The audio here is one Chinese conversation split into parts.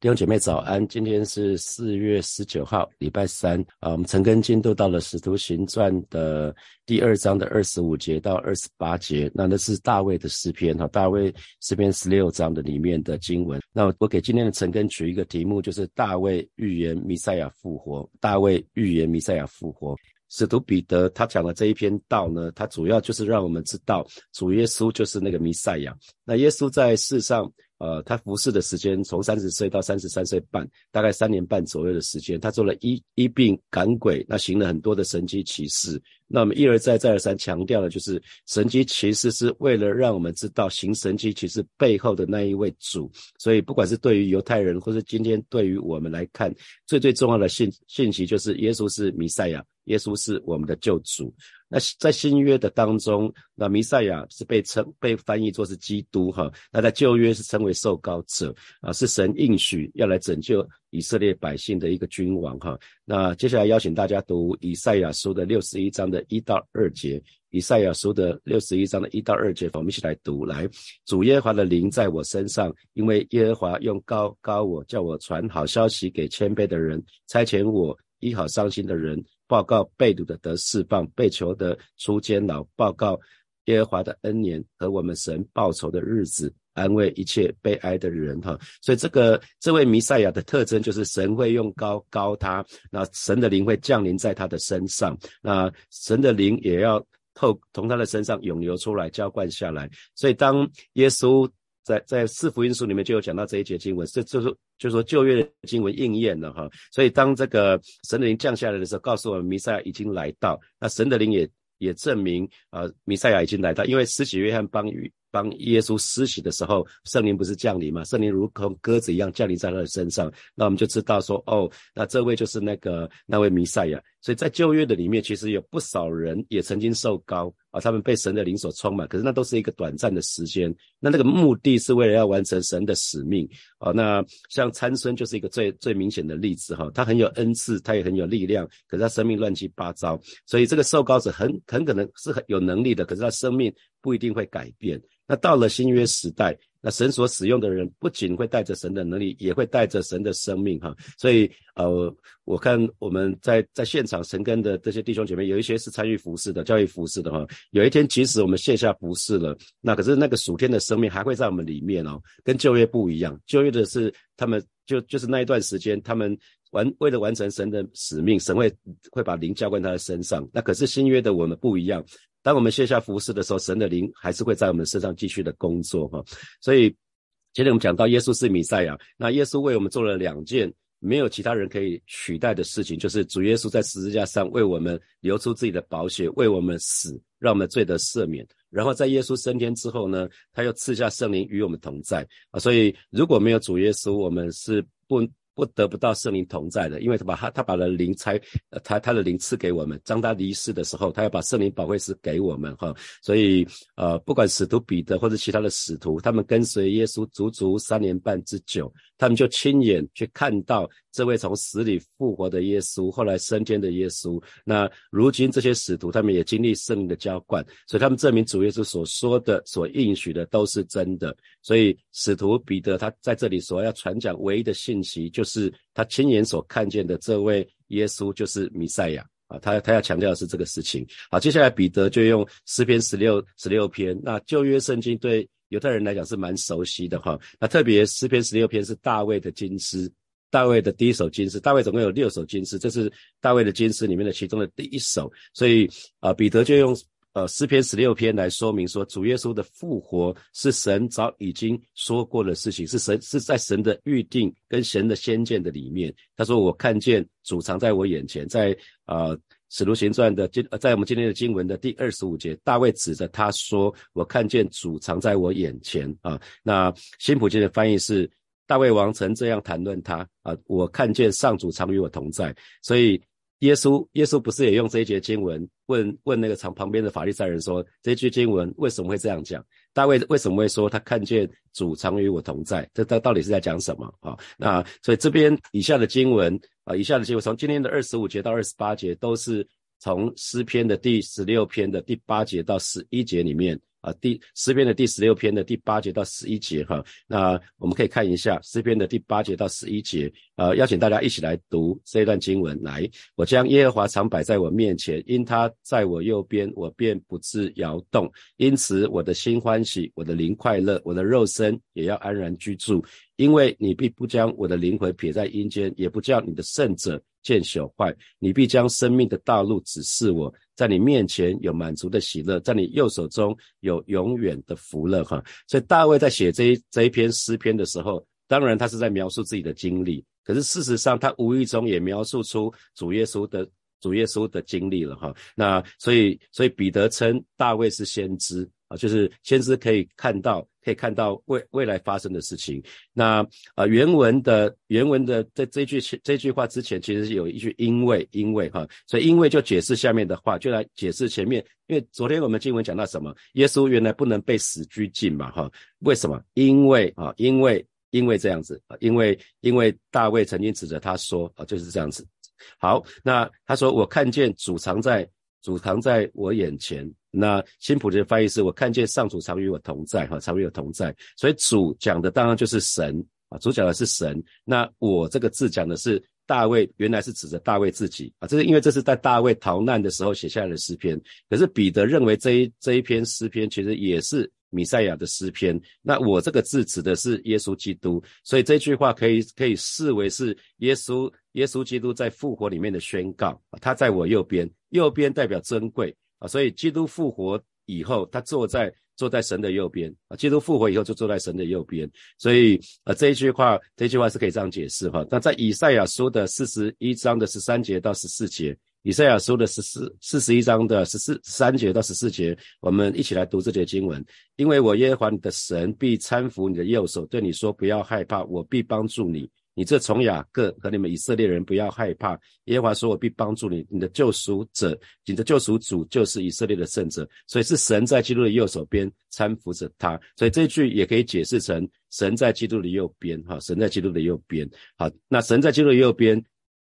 弟兄姐妹早安，今天是四月十九号，礼拜三啊。我们陈根进度到了《使徒行传》的第二章的二十五节到二十八节，那那是大卫的诗篇哈，大卫诗篇十六章的里面的经文。那我给今天的陈根取一个题目，就是大卫预言弥赛亚复活。大卫预言弥赛亚复活。使徒彼得他讲的这一篇道呢，他主要就是让我们知道主耶稣就是那个弥赛亚。那耶稣在世上。呃，他服侍的时间从三十岁到三十三岁半，大概三年半左右的时间，他做了医医病赶鬼，那行了很多的神迹奇事。那我们一而再再而三强调的就是神迹奇事是为了让我们知道行神迹其实背后的那一位主。所以不管是对于犹太人，或是今天对于我们来看，最最重要的信信息就是耶稣是弥赛亚，耶稣是我们的救主。那在新约的当中，那弥赛亚是被称被翻译作是基督哈。那在旧约是称为受膏者啊，是神应许要来拯救以色列百姓的一个君王哈。那接下来邀请大家读以赛亚书的六十一章的一到二节。以赛亚书的六十一章的一到二节，我们一起来读。来，主耶和华的灵在我身上，因为耶和华用高高我，叫我传好消息给谦卑的人，差遣我医好伤心的人。报告被掳的得释放，被囚的出监牢。报告耶和华的恩年和我们神报仇的日子，安慰一切悲哀的人。哈，所以这个这位弥赛亚的特征就是神会用高高他，那神的灵会降临在他的身上，那神的灵也要透从他的身上涌流出来，浇灌下来。所以当耶稣。在在四福音书里面就有讲到这一节经文，这就是就是说旧约的经文应验了哈。所以当这个神的灵降下来的时候，告诉我们弥赛亚已经来到，那神的灵也也证明啊弥赛亚已经来到，因为施洗约翰帮帮耶稣施洗的时候，圣灵不是降临嘛？圣灵如同鸽子一样降临在他的身上，那我们就知道说，哦，那这位就是那个那位弥赛亚。所以在旧约的里面，其实有不少人也曾经受高啊，他们被神的灵所充满，可是那都是一个短暂的时间。那那个目的是为了要完成神的使命啊。那像参孙就是一个最最明显的例子哈，他很有恩赐，他也很有力量，可是他生命乱七八糟。所以这个受高者很很可能是很有能力的，可是他生命不一定会改变。那到了新约时代，那神所使用的人不仅会带着神的能力，也会带着神的生命哈。所以呃，我看我们在在现场神跟的这些弟兄姐妹，有一些是参与服侍的，教育服侍的哈。有一天即使我们线下服饰了，那可是那个属天的生命还会在我们里面哦，跟旧约不一样。旧约的是他们就就是那一段时间，他们完为了完成神的使命，神会会把灵浇灌他的身上。那可是新约的我们不一样。当我们卸下服饰的时候，神的灵还是会在我们身上继续的工作哈。所以今天我们讲到耶稣是弥赛亚，那耶稣为我们做了两件没有其他人可以取代的事情，就是主耶稣在十字架上为我们流出自己的宝血，为我们死，让我们罪得赦免。然后在耶稣升天之后呢，他又赐下圣灵与我们同在啊。所以如果没有主耶稣，我们是不。不得不到圣灵同在的，因为他把他他把了灵拆，他他的灵赐给我们。当他离世的时候，他要把圣灵宝贵师给我们哈。所以呃，不管使徒彼得或者其他的使徒，他们跟随耶稣足足三年半之久，他们就亲眼去看到这位从死里复活的耶稣，后来升天的耶稣。那如今这些使徒，他们也经历圣灵的浇灌，所以他们证明主耶稣所说的、所应许的都是真的。所以使徒彼得他在这里所要传讲唯一的信息，就是他亲眼所看见的这位耶稣就是弥赛亚啊，他他要强调的是这个事情。好，接下来彼得就用诗篇十六十六篇，那旧约圣经对犹太人来讲是蛮熟悉的哈。那特别诗篇十六篇是大卫的金诗，大卫的第一首金诗，大卫总共有六首金诗，这是大卫的金诗里面的其中的第一首，所以啊，彼得就用。呃，诗篇十六篇来说明说，主耶稣的复活是神早已经说过的事情，是神是在神的预定跟神的先见的里面。他说：“我看见主藏在我眼前。”在啊，《使徒行传》的今，在我们今天的经文的第二十五节，大卫指着他说：“我看见主藏在我眼前。”啊，那新普京的翻译是：大卫王曾这样谈论他啊，我看见上主常与我同在。所以。耶稣，耶稣不是也用这一节经文问问那个旁旁边的法利赛人说：这一句经文为什么会这样讲？大卫为什么会说他看见主常与我同在？这到到底是在讲什么啊？那所以这边以下的经文啊，以下的经文从今天的二十五节到二十八节，都是从诗篇的第十六篇的第八节到十一节里面啊，第诗篇的第十六篇的第八节到十一节哈，那我们可以看一下诗篇的第八节到十一节，呃，邀请大家一起来读这一段经文。来，我将耶和华常摆在我面前，因他在我右边，我便不致摇动。因此，我的心欢喜，我的灵快乐，我的肉身也要安然居住。因为你必不将我的灵魂撇在阴间，也不叫你的圣者见朽坏。你必将生命的道路指示我。在你面前有满足的喜乐，在你右手中有永远的福乐，哈。所以大卫在写这一这一篇诗篇的时候，当然他是在描述自己的经历，可是事实上他无意中也描述出主耶稣的主耶稣的经历了，哈。那所以所以彼得称大卫是先知。啊，就是先知可以看到，可以看到未未来发生的事情。那啊，原文的原文的在这句这句话之前，其实是有一句因为因为哈，所以因为就解释下面的话，就来解释前面。因为昨天我们经文讲到什么？耶稣原来不能被死拘禁嘛，哈？为什么？因为啊，因为因为这样子啊，因为因为大卫曾经指着他说啊，就是这样子。好，那他说我看见主藏在主藏在我眼前。那新普的翻译是我看见上主常与我同在，哈，常与我同在。所以主讲的当然就是神啊，主讲的是神。那我这个字讲的是大卫，原来是指着大卫自己啊，这是因为这是在大卫逃难的时候写下来的诗篇。可是彼得认为这一这一篇诗篇其实也是米赛亚的诗篇。那我这个字指的是耶稣基督，所以这句话可以可以视为是耶稣耶稣基督在复活里面的宣告他在我右边，右边代表珍贵。啊，所以基督复活以后，他坐在坐在神的右边啊。基督复活以后就坐在神的右边，所以啊这一句话，这句话是可以这样解释哈。那在以赛亚书的四十一章的十三节到十四节，以赛亚书的十四四十一章的十四三节到十四节，我们一起来读这节经文。因为我耶和华你的神必搀扶你的右手，对你说不要害怕，我必帮助你。你这从雅各和你们以色列人不要害怕，耶和华说：“我必帮助你，你的救赎者，你的救赎主就是以色列的圣者。”所以是神在基督的右手边搀扶着他。所以这句也可以解释成神在基督的右边，哈，神在基督的右边。好，那神在基督的右边，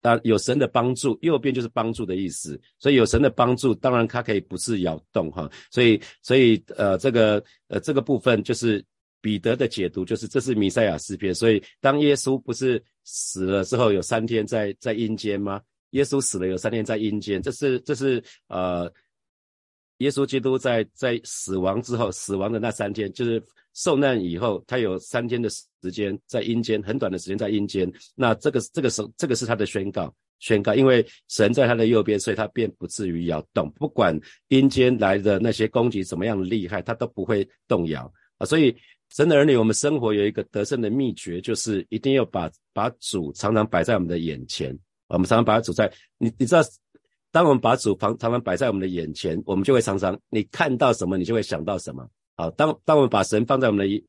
当有神的帮助，右边就是帮助的意思。所以有神的帮助，当然它可以不是摇动，哈。所以，所以呃，这个呃这个部分就是。彼得的解读就是，这是弥赛亚诗篇，所以当耶稣不是死了之后有三天在在阴间吗？耶稣死了有三天在阴间，这是这是呃，耶稣基督在在死亡之后，死亡的那三天，就是受难以后，他有三天的时间在阴间，很短的时间在阴间。那这个这个时候，这个是他的宣告，宣告，因为神在他的右边，所以他便不至于摇动，不管阴间来的那些攻击怎么样厉害，他都不会动摇啊，所以。神的儿女，我们生活有一个得胜的秘诀，就是一定要把把主常常摆在我们的眼前。我们常常把主在你你知道，当我们把主常常常摆在我们的眼前，我们就会常常你看到什么，你就会想到什么。好，当当我们把神放在我们的一。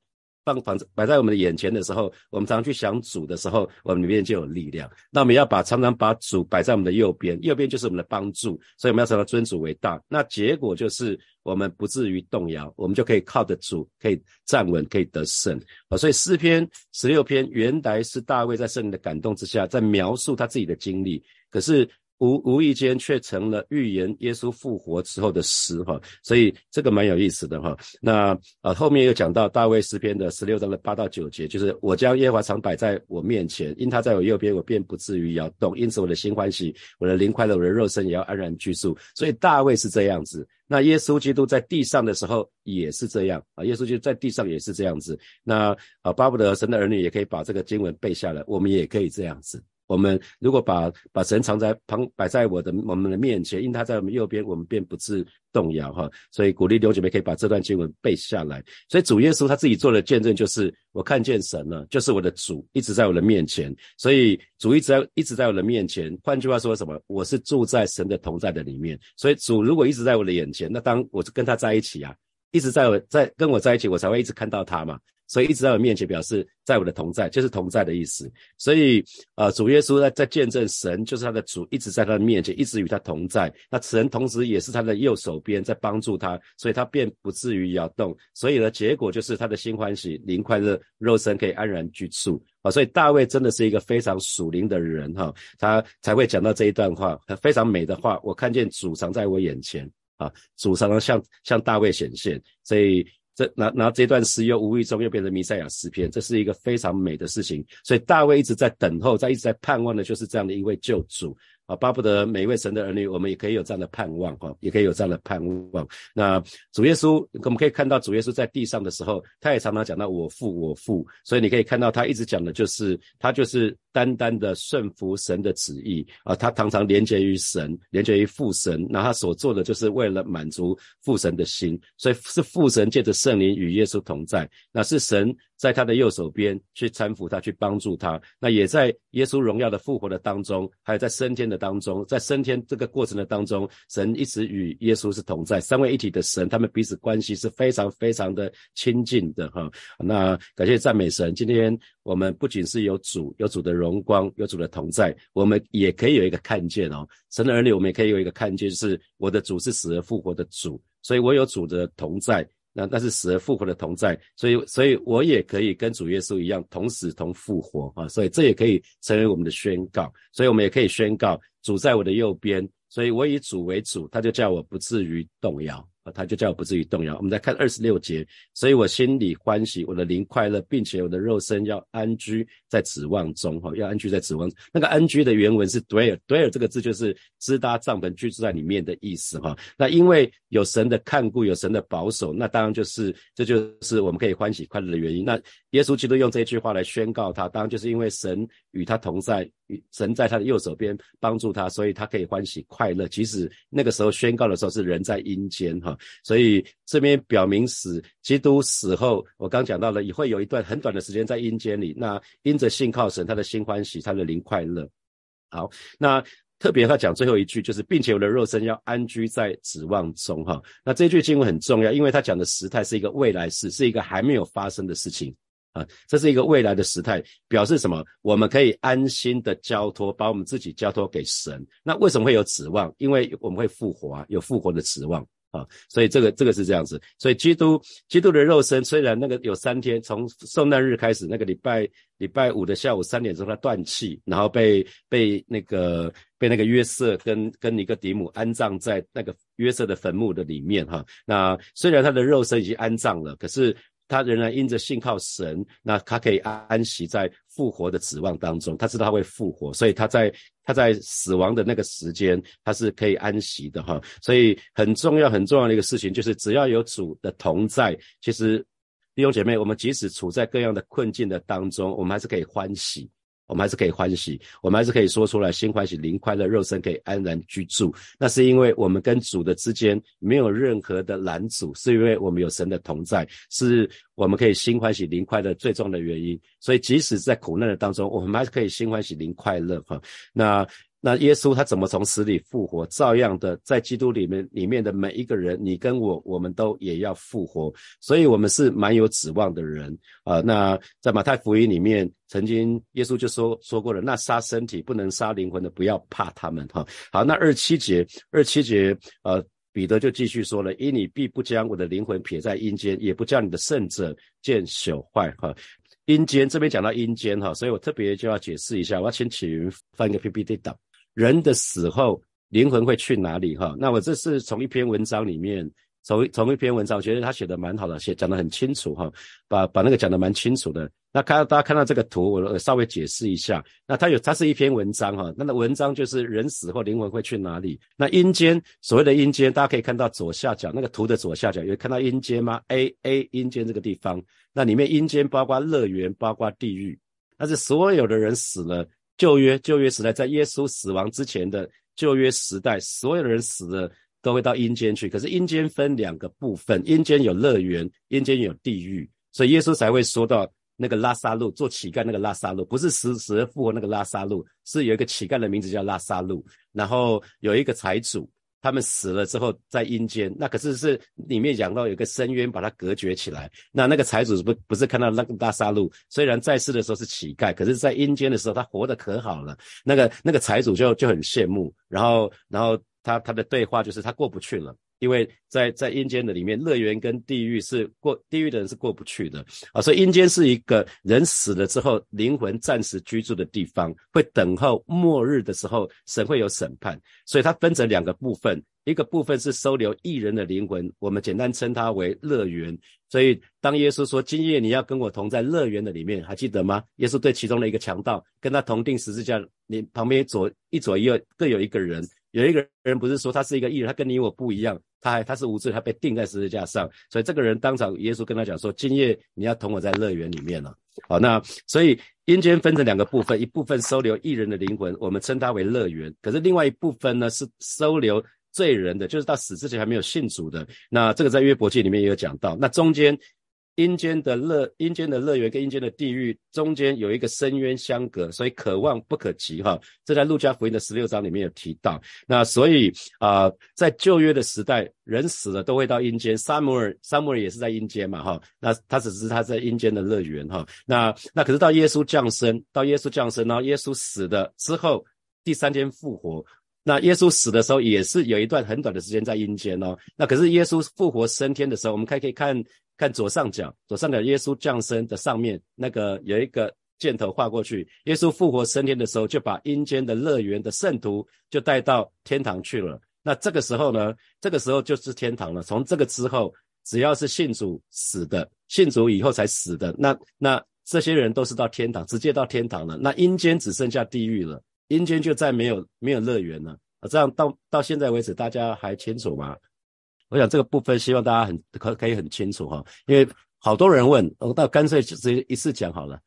放放摆在我们的眼前的时候，我们常常去想主的时候，我们里面就有力量。那我们要把常常把主摆在我们的右边，右边就是我们的帮助，所以我们要常常尊主为大。那结果就是我们不至于动摇，我们就可以靠得住，可以站稳，可以得胜啊。所以诗篇十六篇原来是大卫在圣灵的感动之下，在描述他自己的经历，可是。无无意间却成了预言耶稣复活之后的诗哈，所以这个蛮有意思的哈。那啊后面又讲到大卫诗篇的十六章的八到九节，就是我将耶和华常摆在我面前，因他在我右边，我便不至于摇动。因此我的心欢喜，我的灵快乐，我的肉身也要安然居住。所以大卫是这样子，那耶稣基督在地上的时候也是这样啊，耶稣基督在地上也是这样子。那啊巴不得神的儿女也可以把这个经文背下来，我们也可以这样子。我们如果把把神藏在旁摆在我的我们的面前，因他在我们右边，我们便不致动摇哈。所以鼓励弟兄姐妹可以把这段经文背下来。所以主耶稣他自己做的见证就是，我看见神了，就是我的主一直在我的面前。所以主一直在一直在我的面前。换句话说什么？我是住在神的同在的里面。所以主如果一直在我的眼前，那当我是跟他在一起啊，一直在我在跟我在一起，我才会一直看到他嘛。所以一直在我面前，表示在我的同在，就是同在的意思。所以，呃，主耶稣在在见证神就是他的主，一直在他的面前，一直与他同在。那神同时也是他的右手边，在帮助他，所以他便不至于摇动。所以呢，结果就是他的心欢喜，灵快乐，肉身可以安然居住。啊，所以大卫真的是一个非常属灵的人哈，他才会讲到这一段话，非常美的话。我看见主藏在我眼前。啊，主常常向向大卫显现，所以这那那这段诗又无意中又变成弥赛亚诗篇，这是一个非常美的事情。所以大卫一直在等候，在一直在盼望的就是这样的一位救主。啊，巴不得每一位神的儿女，我们也可以有这样的盼望，哈，也可以有这样的盼望。那主耶稣，我们可以看到主耶稣在地上的时候，他也常常讲到我父，我父。所以你可以看到他一直讲的就是他就是单单的顺服神的旨意啊，他常常连接于神，连接于父神。那他所做的就是为了满足父神的心，所以是父神借着圣灵与耶稣同在，那是神。在他的右手边去搀扶他，去帮助他。那也在耶稣荣耀的复活的当中，还有在升天的当中，在升天这个过程的当中，神一直与耶稣是同在，三位一体的神，他们彼此关系是非常非常的亲近的哈。那感谢赞美神，今天我们不仅是有主，有主的荣光，有主的同在，我们也可以有一个看见哦。神的儿女，我们也可以有一个看见，是我的主是死而复活的主，所以我有主的同在。那那是死而复活的同在，所以所以我也可以跟主耶稣一样同死同复活啊，所以这也可以成为我们的宣告，所以我们也可以宣告主在我的右边，所以我以主为主，他就叫我不至于动摇。他就叫我不至于动摇。我们再看二十六节，所以我心里欢喜，我的灵快乐，并且我的肉身要安居在指望中。哈，要安居在指望。那个安居的原文是 dwell，dwell 这个字就是支搭帐篷居住在里面的意思。哈，那因为有神的看顾，有神的保守，那当然就是这就是我们可以欢喜快乐的原因。那耶稣基督用这句话来宣告他，当然就是因为神与他同在，神在他的右手边帮助他，所以他可以欢喜快乐。即使那个时候宣告的时候是人在阴间。哈。所以这边表明死，基督死后，我刚讲到了，也会有一段很短的时间在阴间里。那因着信靠神，他的心欢喜，他的灵快乐。好，那特别他讲最后一句，就是并且我的肉身要安居在指望中。哈，那这句经文很重要，因为他讲的时态是一个未来式，是一个还没有发生的事情啊，这是一个未来的时态，表示什么？我们可以安心的交托，把我们自己交托给神。那为什么会有指望？因为我们会复活啊，有复活的指望。啊，所以这个这个是这样子，所以基督基督的肉身虽然那个有三天，从圣诞日开始，那个礼拜礼拜五的下午三点钟他断气，然后被被那个被那个约瑟跟跟尼哥底母安葬在那个约瑟的坟墓的里面哈。那虽然他的肉身已经安葬了，可是。他仍然因着信靠神，那他可以安息在复活的指望当中。他知道他会复活，所以他在他在死亡的那个时间，他是可以安息的哈。所以很重要很重要的一个事情就是，只要有主的同在，其实弟兄姐妹，我们即使处在各样的困境的当中，我们还是可以欢喜。我们还是可以欢喜，我们还是可以说出来，心欢喜，灵快乐，肉身可以安然居住。那是因为我们跟主的之间没有任何的拦阻，是因为我们有神的同在，是我们可以心欢喜，灵快乐最重要的原因。所以即使在苦难的当中，我们还是可以心欢喜，灵快乐哈。那。那耶稣他怎么从死里复活？照样的，在基督里面里面的每一个人，你跟我，我们都也要复活，所以我们是蛮有指望的人啊。那在马太福音里面，曾经耶稣就说说过了，那杀身体不能杀灵魂的，不要怕他们哈。好，那二七节，二七节，呃，彼得就继续说了，因你必不将我的灵魂撇在阴间，也不叫你的圣者见朽坏哈。阴间这边讲到阴间哈，所以我特别就要解释一下，我要请启云翻一个 PPT 档。人的死后，灵魂会去哪里？哈，那我这是从一篇文章里面，从从一篇文章，我觉得他写的蛮好的，写讲的很清楚哈，把把那个讲的蛮清楚的。那看大家看到这个图，我稍微解释一下。那它有，它是一篇文章哈，那文章就是人死后灵魂会去哪里？那阴间所谓的阴间，大家可以看到左下角那个图的左下角有看到阴间吗？A A 阴间这个地方，那里面阴间包括乐园，包括地狱，那是所有的人死了。旧约旧约时代，在耶稣死亡之前的旧约时代，所有的人死了都会到阴间去。可是阴间分两个部分，阴间有乐园，阴间有地狱，所以耶稣才会说到那个拉萨路做乞丐那个拉萨路，不是死死而复活那个拉萨路，是有一个乞丐的名字叫拉萨路，然后有一个财主。他们死了之后在阴间，那可是是里面讲到有个深渊把它隔绝起来。那那个财主不不是看到那个大杀戮，虽然在世的时候是乞丐，可是在阴间的时候他活得可好了。那个那个财主就就很羡慕，然后然后他他的对话就是他过不去了，因为在在阴间的里面，乐园跟地狱是过地狱的人是过不去的啊，所以阴间是一个人死了之后灵魂暂时居住的地方，会等候末日的时候神会有审判，所以它分成两个部分，一个部分是收留异人的灵魂，我们简单称它为乐园。所以当耶稣说今夜你要跟我同在乐园的里面，还记得吗？耶稣对其中的一个强盗跟他同定十字架，你旁边左一左一右各有一个人。有一个人不是说他是一个艺人，他跟你我不一样，他还他是无罪，他被钉在十字架上，所以这个人当场耶稣跟他讲说，今夜你要同我在乐园里面了。好，那所以阴间分成两个部分，一部分收留艺人的灵魂，我们称它为乐园；可是另外一部分呢是收留罪人的，就是到死之前还没有信主的。那这个在约伯记里面也有讲到，那中间。阴间的乐，阴间的乐园跟阴间的地狱中间有一个深渊相隔，所以可望不可及哈。这在路加福音的十六章里面有提到。那所以啊，在旧约的时代，人死了都会到阴间。撒母耳，撒母耳也是在阴间嘛哈。那他只是他在阴间的乐园哈。那那可是到耶稣降生，到耶稣降生，然后耶稣死的之后，第三天复活。那耶稣死的时候也是有一段很短的时间在阴间哦。那可是耶稣复活升天的时候，我们可以可以看。看左上角，左上角耶稣降生的上面那个有一个箭头画过去。耶稣复活升天的时候，就把阴间的乐园的圣徒就带到天堂去了。那这个时候呢，这个时候就是天堂了。从这个之后，只要是信主死的，信主以后才死的，那那这些人都是到天堂，直接到天堂了。那阴间只剩下地狱了，阴间就再没有没有乐园了。啊，这样到到现在为止，大家还清楚吗？我想这个部分希望大家很可可以很清楚哈，因为好多人问，我到干脆直接一次讲好了。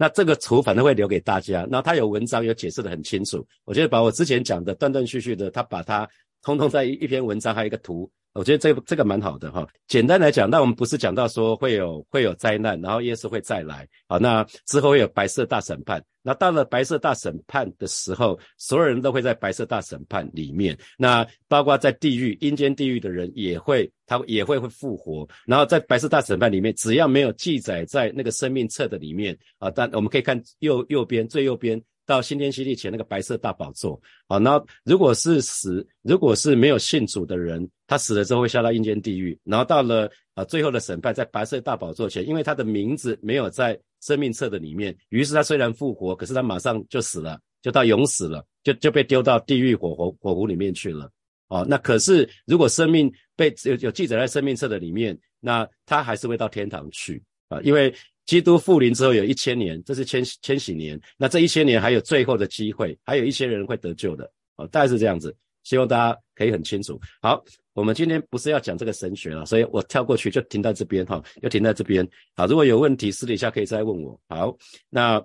那这个图反正会留给大家，那他有文章有解释的很清楚。我觉得把我之前讲的断断续续的，他把它通通在一一篇文章还有一个图。我觉得这这个蛮好的哈。简单来讲，那我们不是讲到说会有会有灾难，然后耶稣会再来啊。那之后会有白色大审判。那到了白色大审判的时候，所有人都会在白色大审判里面。那包括在地狱阴间地狱的人也会，他也会会复活。然后在白色大审判里面，只要没有记载在那个生命册的里面啊，但我们可以看右右边最右边。到新天新地前那个白色大宝座啊，那如果是死，如果是没有信主的人，他死了之后会下到阴间地狱，然后到了啊最后的审判在白色大宝座前，因为他的名字没有在生命册的里面，于是他虽然复活，可是他马上就死了，就到永死了，就就被丢到地狱火火火湖里面去了。哦，那可是如果生命被有有记载在生命册的里面，那他还是会到天堂去啊，因为。基督复临之后有一千年，这是千千禧年。那这一千年还有最后的机会，还有一些人会得救的哦，大概是这样子。希望大家可以很清楚。好，我们今天不是要讲这个神学了，所以我跳过去就停在这边哈，就停在这边。好，如果有问题私底下可以再问我。好，那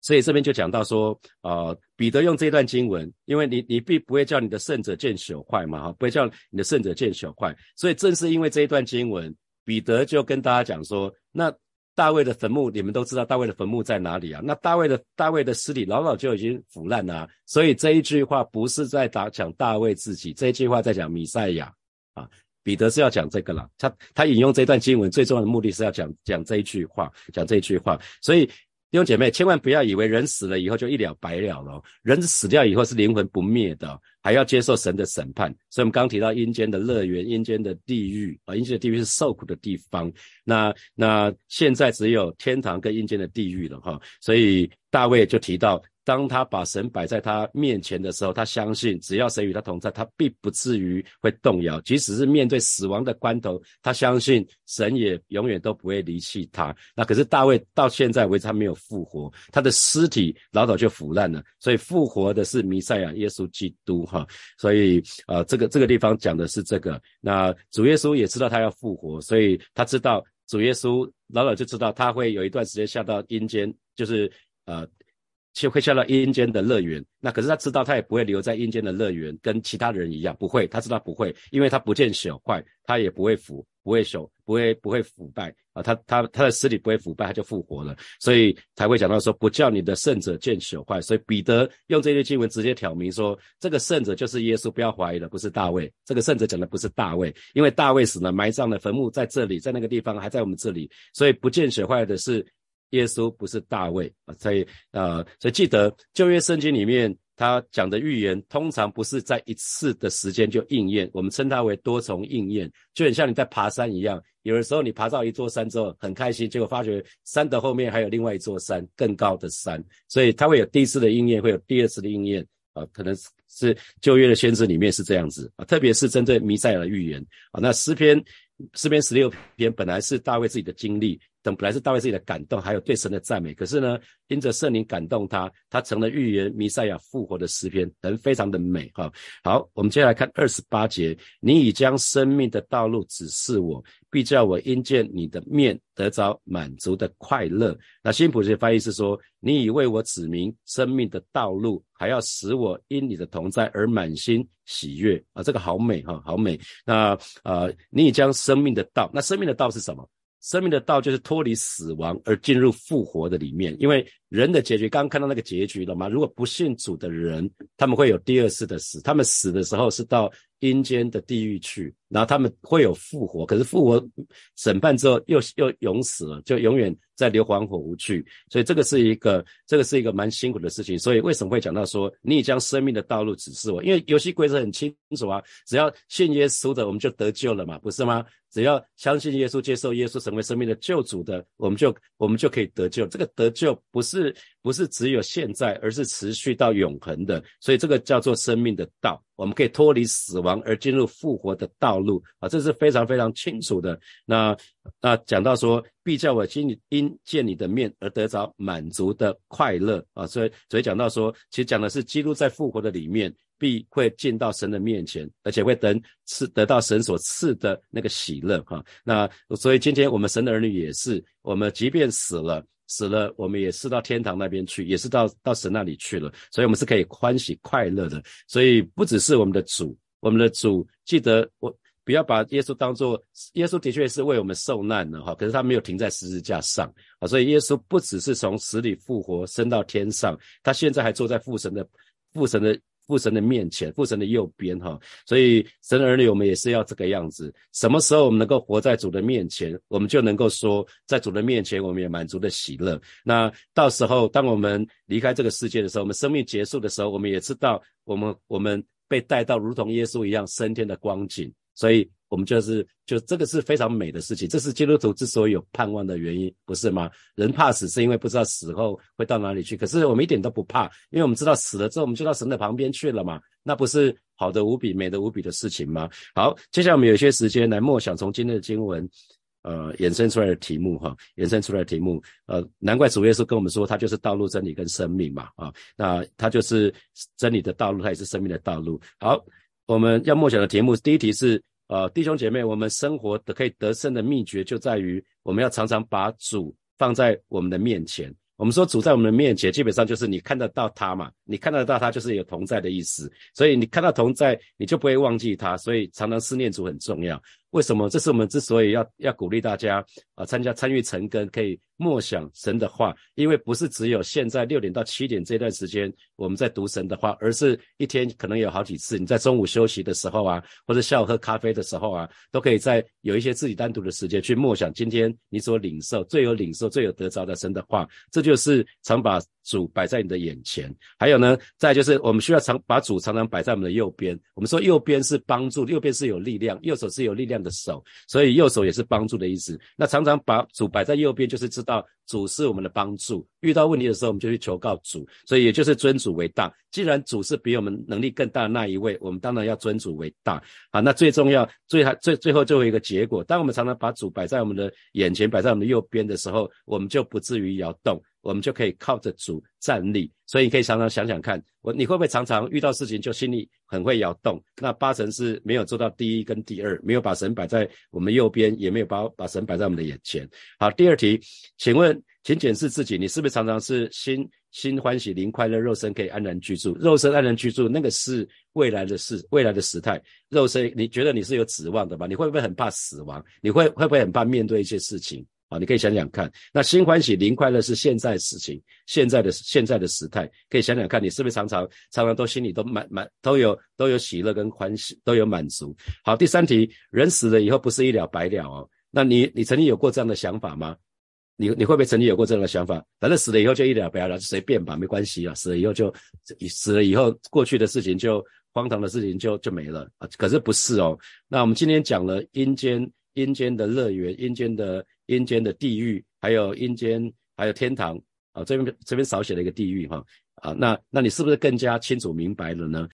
所以这边就讲到说，呃，彼得用这段经文，因为你你必不会叫你的圣者见朽坏嘛，哈，不会叫你的圣者见朽坏。所以正是因为这一段经文，彼得就跟大家讲说，那。大卫的坟墓，你们都知道大卫的坟墓在哪里啊？那大卫的大卫的尸体老早就已经腐烂了，所以这一句话不是在打讲大卫自己，这一句话在讲弥赛亚啊。彼得是要讲这个了，他他引用这段经文最重要的目的是要讲讲这一句话，讲这一句话，所以。弟兄姐妹，千万不要以为人死了以后就一了百了了。人死掉以后是灵魂不灭的，还要接受神的审判。所以，我们刚提到阴间的乐园、阴间的地狱啊，阴间的地狱是受苦的地方。那那现在只有天堂跟阴间的地狱了哈。所以大卫就提到。当他把神摆在他面前的时候，他相信只要神与他同在，他必不至于会动摇。即使是面对死亡的关头，他相信神也永远都不会离弃他。那可是大卫到现在为止他没有复活，他的尸体老早就腐烂了。所以复活的是弥赛亚耶稣基督哈。所以啊，这个这个地方讲的是这个。那主耶稣也知道他要复活，所以他知道主耶稣老早就知道他会有一段时间下到阴间，就是呃。就会下到阴间的乐园，那可是他知道他也不会留在阴间的乐园，跟其他人一样，不会，他知道不会，因为他不见朽坏，他也不会腐，不会朽，不会不会腐败。啊，他他他的尸体不会腐败，他就复活了，所以才会讲到说不叫你的圣者见朽坏，所以彼得用这些经文直接挑明说，这个圣者就是耶稣，不要怀疑了，不是大卫，这个圣者讲的不是大卫，因为大卫死了，埋葬的坟墓在这里，在那个地方还在我们这里，所以不见朽坏的是。耶稣不是大卫啊，所以呃，所以记得旧约圣经里面他讲的预言通常不是在一次的时间就应验，我们称它为多重应验，就很像你在爬山一样。有的时候你爬到一座山之后很开心，结果发觉山的后面还有另外一座山更高的山，所以它会有第一次的应验，会有第二次的应验啊，可能是旧约的先知里面是这样子啊，特别是针对弥赛亚的预言啊。那诗篇诗篇十六篇本来是大卫自己的经历。等本来是大卫自己的感动，还有对神的赞美，可是呢，因着圣灵感动他，他成了预言弥赛亚复活的诗篇，人非常的美哈。好，我们接下来看二十八节，你已将生命的道路指示我，必叫我因见你的面得着满足的快乐。那新普世翻译是说，你已为我指明生命的道路，还要使我因你的同在而满心喜悦啊，这个好美哈，好美。那呃，你已将生命的道，那生命的道是什么？生命的道就是脱离死亡而进入复活的里面，因为人的结局，刚刚看到那个结局了吗？如果不信主的人，他们会有第二次的死，他们死的时候是到阴间的地狱去，然后他们会有复活，可是复活审判之后又又永死了，就永远在硫磺火湖去。所以这个是一个，这个是一个蛮辛苦的事情。所以为什么会讲到说，你已将生命的道路指示我？因为游戏规则很清楚啊，只要信耶稣的，我们就得救了嘛，不是吗？只要相信耶稣，接受耶稣成为生命的救主的，我们就我们就可以得救。这个得救不是不是只有现在，而是持续到永恒的。所以这个叫做生命的道，我们可以脱离死亡而进入复活的道路啊，这是非常非常清楚的。那那讲到说，必叫我今因见你的面而得着满足的快乐啊，所以所以讲到说，其实讲的是基督在复活的里面。必会进到神的面前，而且会等赐得到神所赐的那个喜乐哈。那所以今天我们神的儿女也是，我们即便死了，死了我们也是到天堂那边去，也是到到神那里去了。所以我们是可以欢喜快乐的。所以不只是我们的主，我们的主记得我不要把耶稣当做耶稣的确是为我们受难了哈，可是他没有停在十字架上啊。所以耶稣不只是从死里复活升到天上，他现在还坐在父神的父神的。父神的面前，父神的右边，哈，所以神儿女，我们也是要这个样子。什么时候我们能够活在主的面前，我们就能够说，在主的面前，我们也满足的喜乐。那到时候，当我们离开这个世界的时候，我们生命结束的时候，我们也知道，我们我们被带到如同耶稣一样升天的光景。所以。我们就是，就这个是非常美的事情，这是基督徒之所以有盼望的原因，不是吗？人怕死是因为不知道死后会到哪里去，可是我们一点都不怕，因为我们知道死了之后我们就到神的旁边去了嘛，那不是好的无比、美的无比的事情吗？好，接下来我们有些时间来默想从今天的经文，呃，衍生出来的题目哈，衍生出来的题目，呃，难怪主耶稣跟我们说，他就是道路、真理跟生命嘛，啊，那他就是真理的道路，他也是生命的道路。好，我们要默想的题目，第一题是。呃，弟兄姐妹，我们生活的可以得胜的秘诀就在于，我们要常常把主放在我们的面前。我们说主在我们的面前，基本上就是你看得到他嘛，你看得到他就是有同在的意思。所以你看到同在，你就不会忘记他。所以常常思念主很重要。为什么？这是我们之所以要要鼓励大家啊参加参与成根，可以默想神的话，因为不是只有现在六点到七点这段时间我们在读神的话，而是一天可能有好几次，你在中午休息的时候啊，或者下午喝咖啡的时候啊，都可以在有一些自己单独的时间去默想今天你所领受最有领受最有得着的神的话，这就是常把主摆在你的眼前。还有呢，再就是我们需要常把主常常摆在我们的右边。我们说右边是帮助，右边是有力量，右手是有力量。的手，所以右手也是帮助的意思。那常常把主摆在右边，就是知道主是我们的帮助。遇到问题的时候，我们就去求告主，所以也就是尊主为大。既然主是比我们能力更大的那一位，我们当然要尊主为大。好，那最重要、最还最最后最后一个结果，当我们常常把主摆在我们的眼前，摆在我们的右边的时候，我们就不至于摇动。我们就可以靠着主站立，所以你可以常常想想看，我你会不会常常遇到事情就心里很会摇动？那八成是没有做到第一跟第二，没有把神摆在我们右边，也没有把把神摆在我们的眼前。好，第二题，请问，请检视自己，你是不是常常是心心欢喜、灵快乐、肉身可以安然居住？肉身安然居住，那个是未来的事，未来的时态。肉身，你觉得你是有指望的吧？你会不会很怕死亡？你会会不会很怕面对一些事情？啊，你可以想想看，那心欢喜、灵快乐是现在事情，现在的现在的时态，可以想想看，你是不是常常常常都心里都满满都有都有喜乐跟欢喜，都有满足。好，第三题，人死了以后不是一了百了哦，那你你曾经有过这样的想法吗？你你会不会曾经有过这样的想法？反正死了以后就一了百了，随便吧，没关系啊。死了以后就死了以后，过去的事情就荒唐的事情就就没了啊。可是不是哦。那我们今天讲了阴间，阴间的乐园，阴间的阴间的地狱，还有阴间，还有天堂啊。这边这边少写了一个地狱哈啊。那那你是不是更加清楚明白了呢？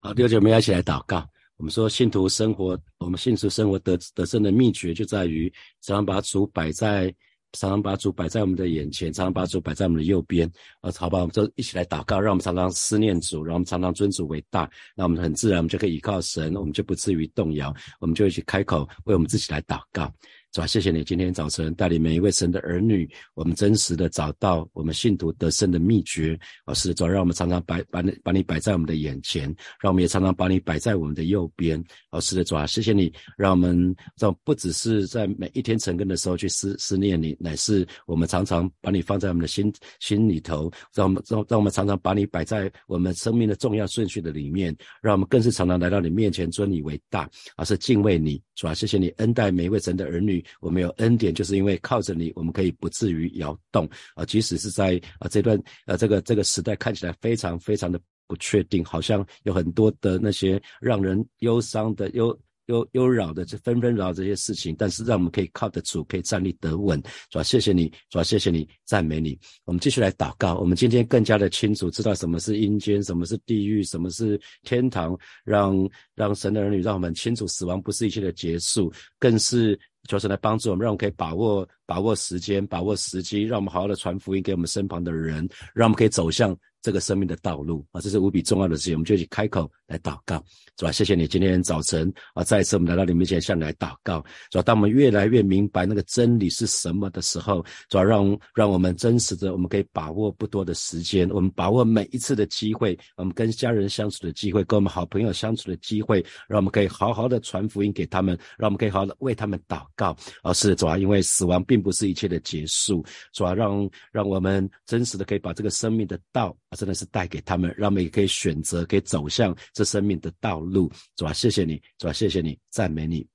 好，弟兄姐妹一起来祷告。我们说信徒生活，我们信徒生活得得胜的秘诀就在于常常把主摆在。常常把主摆在我们的眼前，常常把主摆在我们的右边，啊，好吧，我们就一起来祷告，让我们常常思念主，让我们常常尊主为大，那我们很自然，我们就可以依靠神，我们就不至于动摇，我们就一起开口为我们自己来祷告。主啊，谢谢你今天早晨带领每一位神的儿女，我们真实的找到我们信徒得胜的秘诀。啊，是主，让我们常常摆把你把你摆在我们的眼前，让我们也常常把你摆在我们的右边。啊，是的，主啊，谢谢你，让我们让不只是在每一天晨更的时候去思思念你，乃是我们常常把你放在我们的心心里头，让我们让让我们常常把你摆在我们生命的重要顺序的里面，让我们更是常常来到你面前尊你为大，而是敬畏你。主啊，谢谢你恩待每一位神的儿女。我们有恩典，就是因为靠着你，我们可以不至于摇动啊。即使是在啊这段呃这个这个时代看起来非常非常的不确定，好像有很多的那些让人忧伤的忧。忧忧扰的这纷纷扰这些事情，但是让我们可以靠得住，可以站立得稳，主要谢谢你，主要谢谢你，赞美你。我们继续来祷告，我们今天更加的清楚，知道什么是阴间，什么是地狱，什么是天堂，让让神的儿女，让我们清楚死亡不是一切的结束，更是求神来帮助我们，让我们可以把握把握时间，把握时机，让我们好好的传福音给我们身旁的人，让我们可以走向。这个生命的道路啊，这是无比重要的事情，我们就去开口来祷告，是吧？谢谢你今天早晨啊，再一次我们来到你面前向你来祷告，是吧？当我们越来越明白那个真理是什么的时候，主要让让我们真实的，我们可以把握不多的时间，我们把握每一次的机会，我们跟家人相处的机会，跟我们好朋友相处的机会，让我们可以好好的传福音给他们，让我们可以好好的为他们祷告。而是主要因为死亡并不是一切的结束，主要让让我们真实的可以把这个生命的道。啊，真的是带给他们，让他们也可以选择，可以走向这生命的道路，是吧？谢谢你，是吧？谢谢你，赞美你。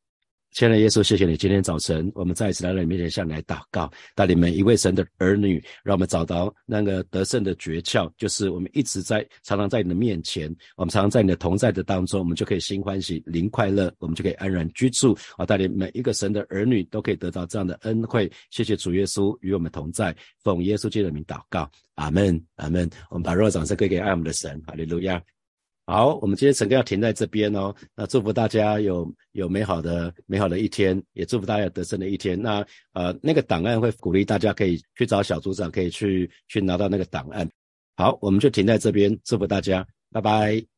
亲爱的耶稣，谢谢你。今天早晨，我们再一次来到你面前，向你来祷告，带领每一位神的儿女，让我们找到那个得胜的诀窍，就是我们一直在常常在你的面前，我们常常在你的同在的当中，我们就可以心欢喜、灵快乐，我们就可以安然居住。啊，带领每一个神的儿女都可以得到这样的恩惠。谢谢主耶稣与我们同在，奉耶稣基督的名祷告，阿门，阿门。我们把热掌声归给爱我们的神，哈利路亚。好，我们今天整个要停在这边哦。那祝福大家有有美好的美好的一天，也祝福大家有得胜的一天。那呃，那个档案会鼓励大家可以去找小组长，可以去去拿到那个档案。好，我们就停在这边，祝福大家，拜拜。